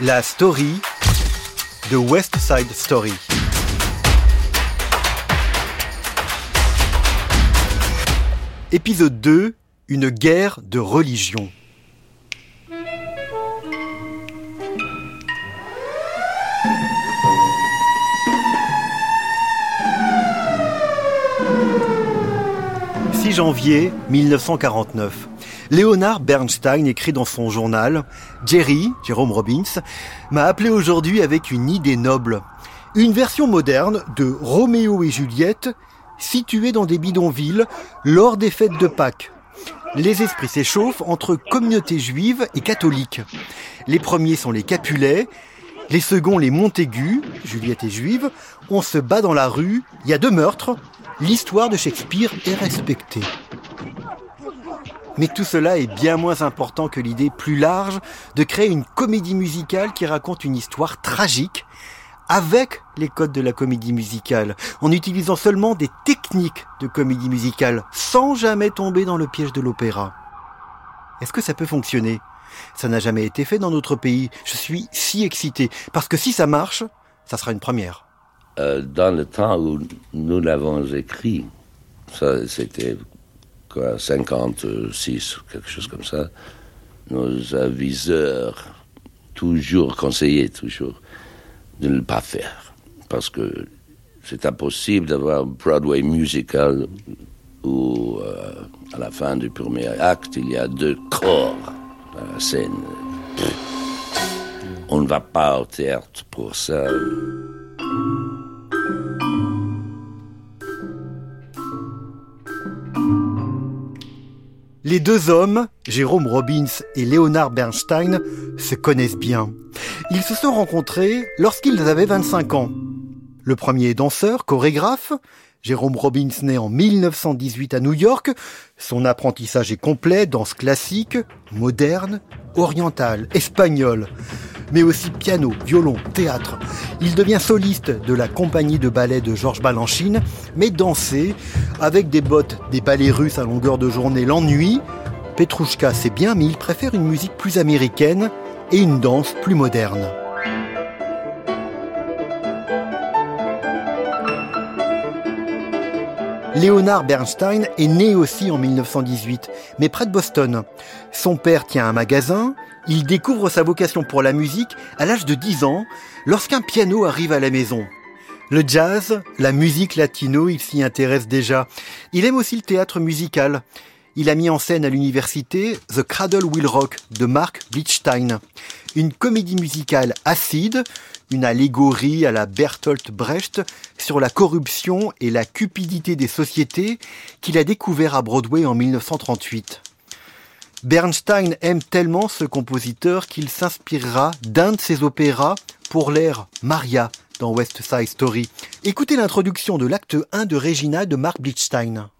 La story de West Side Story. Épisode 2, une guerre de religion. « 6 janvier 1949. Léonard Bernstein écrit dans son journal Jerry, Jérôme Robbins, m'a appelé aujourd'hui avec une idée noble. Une version moderne de Roméo et Juliette située dans des bidonvilles lors des fêtes de Pâques. Les esprits s'échauffent entre communautés juives et catholiques. Les premiers sont les Capulets, les seconds les Montaigu, Juliette est juive, on se bat dans la rue, il y a deux meurtres, l'histoire de Shakespeare est respectée. Mais tout cela est bien moins important que l'idée plus large de créer une comédie musicale qui raconte une histoire tragique avec les codes de la comédie musicale, en utilisant seulement des techniques de comédie musicale, sans jamais tomber dans le piège de l'opéra. Est-ce que ça peut fonctionner? Ça n'a jamais été fait dans notre pays. Je suis si excité, parce que si ça marche, ça sera une première. Euh, dans le temps où nous l'avons écrit, ça c'était quoi, 56, quelque chose comme ça, nos aviseurs, toujours conseillés, toujours, de ne pas faire. Parce que c'est impossible d'avoir un Broadway musical où, euh, à la fin du premier acte, il y a deux corps à la scène. On ne va pas au théâtre pour ça. Les deux hommes, Jérôme Robbins et Léonard Bernstein, se connaissent bien. Ils se sont rencontrés lorsqu'ils avaient 25 ans. Le premier est danseur, chorégraphe. Jérôme Robbins naît en 1918 à New York. Son apprentissage est complet, danse classique, moderne, orientale, espagnole, mais aussi piano, violon, théâtre. Il devient soliste de la compagnie de ballet de Georges Balanchine, mais danser avec des bottes, des ballets russes à longueur de journée l'ennui. Petrouchka c'est bien, mais il préfère une musique plus américaine et une danse plus moderne. Léonard Bernstein est né aussi en 1918, mais près de Boston. Son père tient un magasin, il découvre sa vocation pour la musique à l'âge de 10 ans, lorsqu'un piano arrive à la maison. Le jazz, la musique latino, il s'y intéresse déjà. Il aime aussi le théâtre musical. Il a mis en scène à l'université The Cradle Will Rock de Mark Blitzstein, une comédie musicale acide, une allégorie à la Bertolt Brecht sur la corruption et la cupidité des sociétés qu'il a découvert à Broadway en 1938. Bernstein aime tellement ce compositeur qu'il s'inspirera d'un de ses opéras pour l'air Maria dans West Side Story. Écoutez l'introduction de l'acte 1 de Regina de Mark Blitzstein.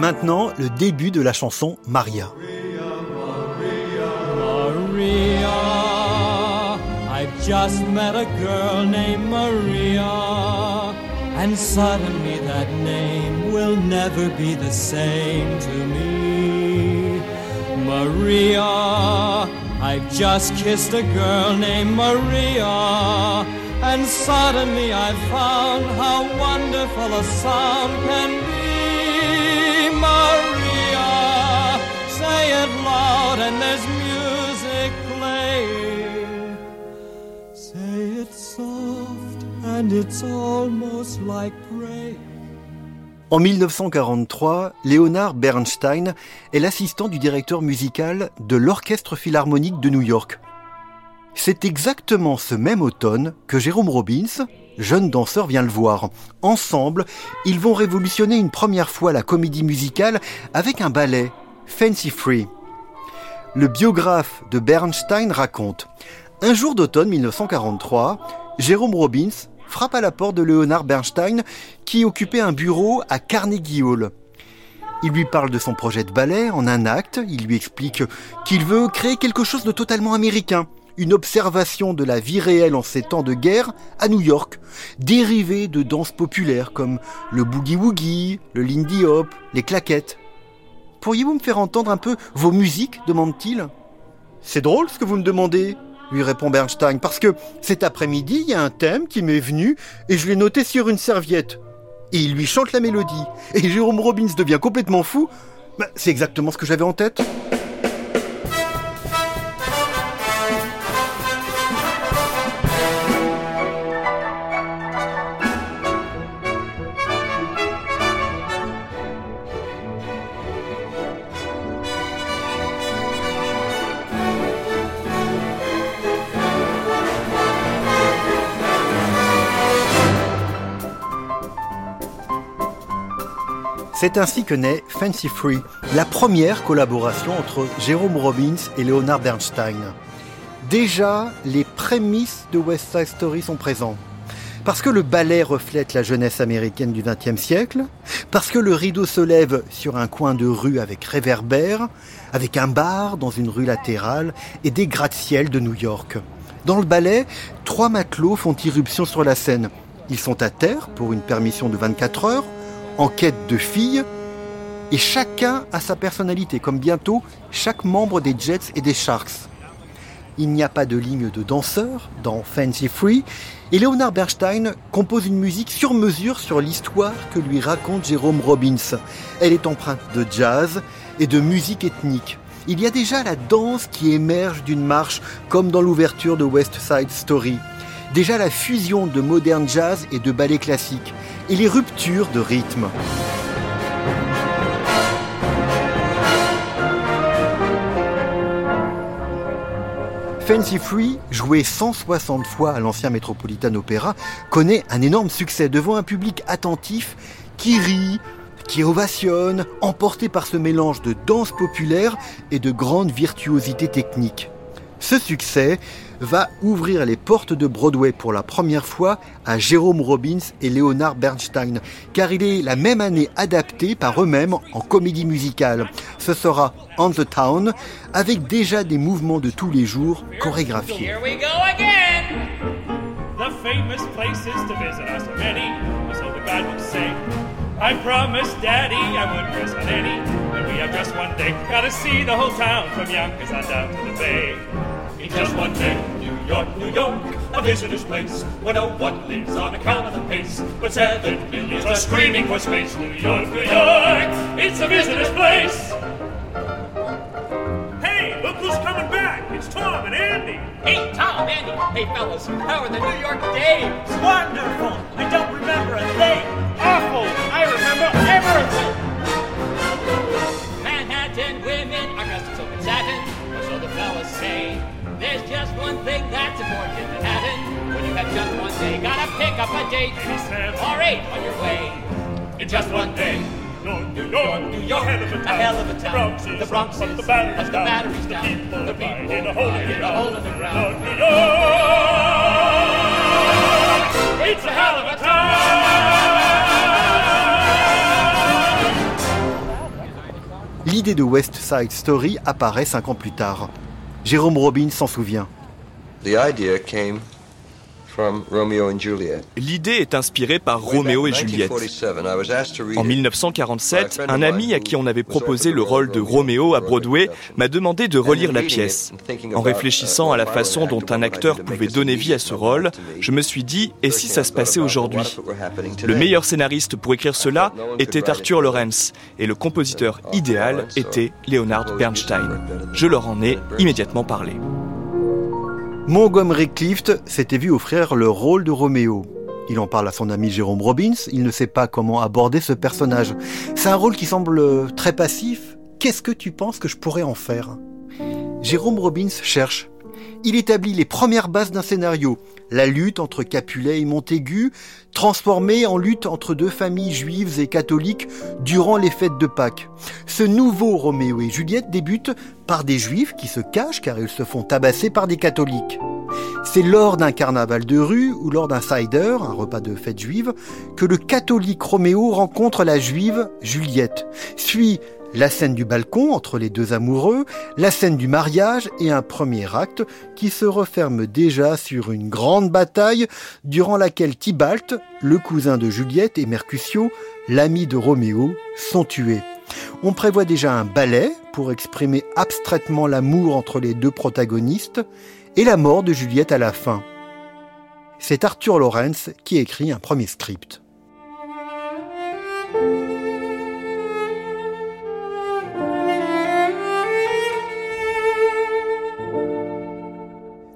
Maintenant, le début de la chanson Maria. Maria, I've just met a girl named Maria, and suddenly that name will never be the same to me. Maria, I've just kissed a girl named Maria, and suddenly I found how wonderful a sound can be. En 1943, Léonard Bernstein est l'assistant du directeur musical de l'Orchestre Philharmonique de New York. C'est exactement ce même automne que Jérôme Robbins, jeune danseur, vient le voir. Ensemble, ils vont révolutionner une première fois la comédie musicale avec un ballet, Fancy Free. Le biographe de Bernstein raconte Un jour d'automne 1943, Jérôme Robbins frappe à la porte de Leonard Bernstein qui occupait un bureau à Carnegie Hall. Il lui parle de son projet de ballet en un acte, il lui explique qu'il veut créer quelque chose de totalement américain, une observation de la vie réelle en ces temps de guerre à New York, dérivé de danses populaires comme le boogie-woogie, le lindy hop, les claquettes. Pourriez-vous me faire entendre un peu vos musiques demande-t-il. C'est drôle ce que vous me demandez, lui répond Bernstein, parce que cet après-midi, il y a un thème qui m'est venu et je l'ai noté sur une serviette. Et il lui chante la mélodie. Et Jérôme Robbins devient complètement fou. Bah, c'est exactement ce que j'avais en tête. C'est ainsi que naît Fancy Free, la première collaboration entre Jérôme Robbins et Leonard Bernstein. Déjà, les prémices de West Side Story sont présents. Parce que le ballet reflète la jeunesse américaine du XXe siècle, parce que le rideau se lève sur un coin de rue avec réverbère, avec un bar dans une rue latérale et des gratte-ciel de New York. Dans le ballet, trois matelots font irruption sur la scène. Ils sont à terre pour une permission de 24 heures, en quête de filles, et chacun a sa personnalité, comme bientôt chaque membre des Jets et des Sharks. Il n'y a pas de ligne de danseur dans Fancy Free, et Leonard Bernstein compose une musique sur mesure sur l'histoire que lui raconte Jérôme Robbins. Elle est empreinte de jazz et de musique ethnique. Il y a déjà la danse qui émerge d'une marche, comme dans l'ouverture de West Side Story. Déjà la fusion de moderne jazz et de ballet classique et les ruptures de rythme. Fancy Free, joué 160 fois à l'ancien Metropolitan Opera, connaît un énorme succès devant un public attentif qui rit, qui ovationne, emporté par ce mélange de danse populaire et de grande virtuosité technique. Ce succès va ouvrir les portes de Broadway pour la première fois à Jérôme Robbins et Leonard Bernstein, car il est la même année adapté par eux-mêmes en comédie musicale. Ce sera On the Town, avec déjà des mouvements de tous les jours chorégraphiés. I promised Daddy I would dress on any, and we have just one day. Gotta see the whole town from Yonkers on down to the bay. In just one day, New York, New York, a visitor's place, where no one lives on account of the pace, but seven millions are screaming for space. New York, New York, it's a visitor's place. Hey, look who's coming back! It's Tom and Andy. Hey, Tom, Andy. Hey, fellas, how are the New York Dames? Wonderful. Gotta pick up a date. Or eight on your way. In just one day. New York, New York, a hell of a town. A hell of a town. The Bronx is, the Bronx is, but the batteries but the down. batteries The down. people the people in a hole in the in a ground. hole in the ground. New York, it's a hell of a town. L'idée de West Side Story apparaît cinq ans plus tard. Jérôme Robbins s'en souvient. The idea came from Romeo and Juliet. L'idée est inspirée par Roméo et Juliette. En 1947, un ami à qui on avait proposé le rôle de Roméo à Broadway m'a demandé de relire la pièce. En réfléchissant à la façon dont un acteur pouvait donner vie à ce rôle, je me suis dit, et si ça se passait aujourd'hui? Le meilleur scénariste pour écrire cela était Arthur Lawrence, et le compositeur idéal était Leonard Bernstein. Je leur en ai immédiatement parlé. Montgomery Clift s'était vu offrir le rôle de Roméo. Il en parle à son ami Jérôme Robbins, il ne sait pas comment aborder ce personnage. C'est un rôle qui semble très passif. Qu'est-ce que tu penses que je pourrais en faire? Jérôme Robbins cherche. il établit les premières bases d'un scénario, la lutte entre Capulet et Montaigu, transformée en lutte entre deux familles juives et catholiques durant les fêtes de Pâques. Ce nouveau Roméo et Juliette débute par des juifs qui se cachent car ils se font tabasser par des catholiques. C'est lors d'un carnaval de rue ou lors d'un cider, un repas de fête juive, que le catholique Roméo rencontre la juive Juliette. Suit la scène du balcon entre les deux amoureux, la scène du mariage et un premier acte qui se referme déjà sur une grande bataille durant laquelle Tybalt, le cousin de Juliette et Mercutio, l'ami de Roméo, sont tués. On prévoit déjà un ballet pour exprimer abstraitement l'amour entre les deux protagonistes et la mort de Juliette à la fin. C'est Arthur Lawrence qui écrit un premier script.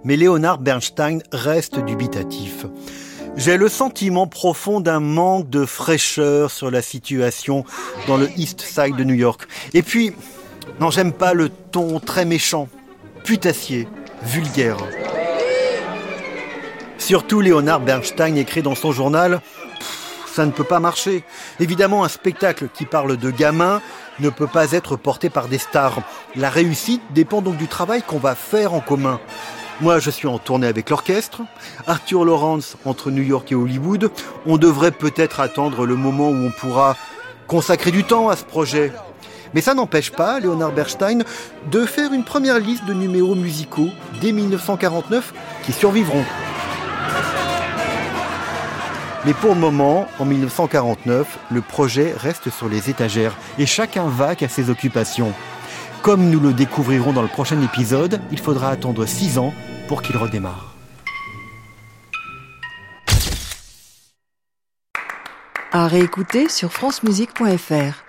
Mais Léonard Bernstein reste dubitatif. J'ai le sentiment profond d'un manque de fraîcheur sur la situation dans le East Side de New York. Et puis, non, j'aime pas le ton très méchant, putassier, vulgaire. Surtout Léonard Bernstein écrit dans son journal ça ne peut pas marcher. Évidemment, un spectacle qui parle de gamins ne peut pas être porté par des stars. La réussite dépend donc du travail qu'on va faire en commun. Moi, je suis en tournée avec l'orchestre. Arthur Lawrence entre New York et Hollywood. On devrait peut-être attendre le moment où on pourra consacrer du temps à ce projet. Mais ça n'empêche pas Leonard Bernstein de faire une première liste de numéros musicaux dès 1949 qui survivront. Mais pour le moment, en 1949, le projet reste sur les étagères et chacun va à ses occupations. Comme nous le découvrirons dans le prochain épisode, il faudra attendre 6 ans pour qu'il redémarre. À réécouter sur francemusique.fr.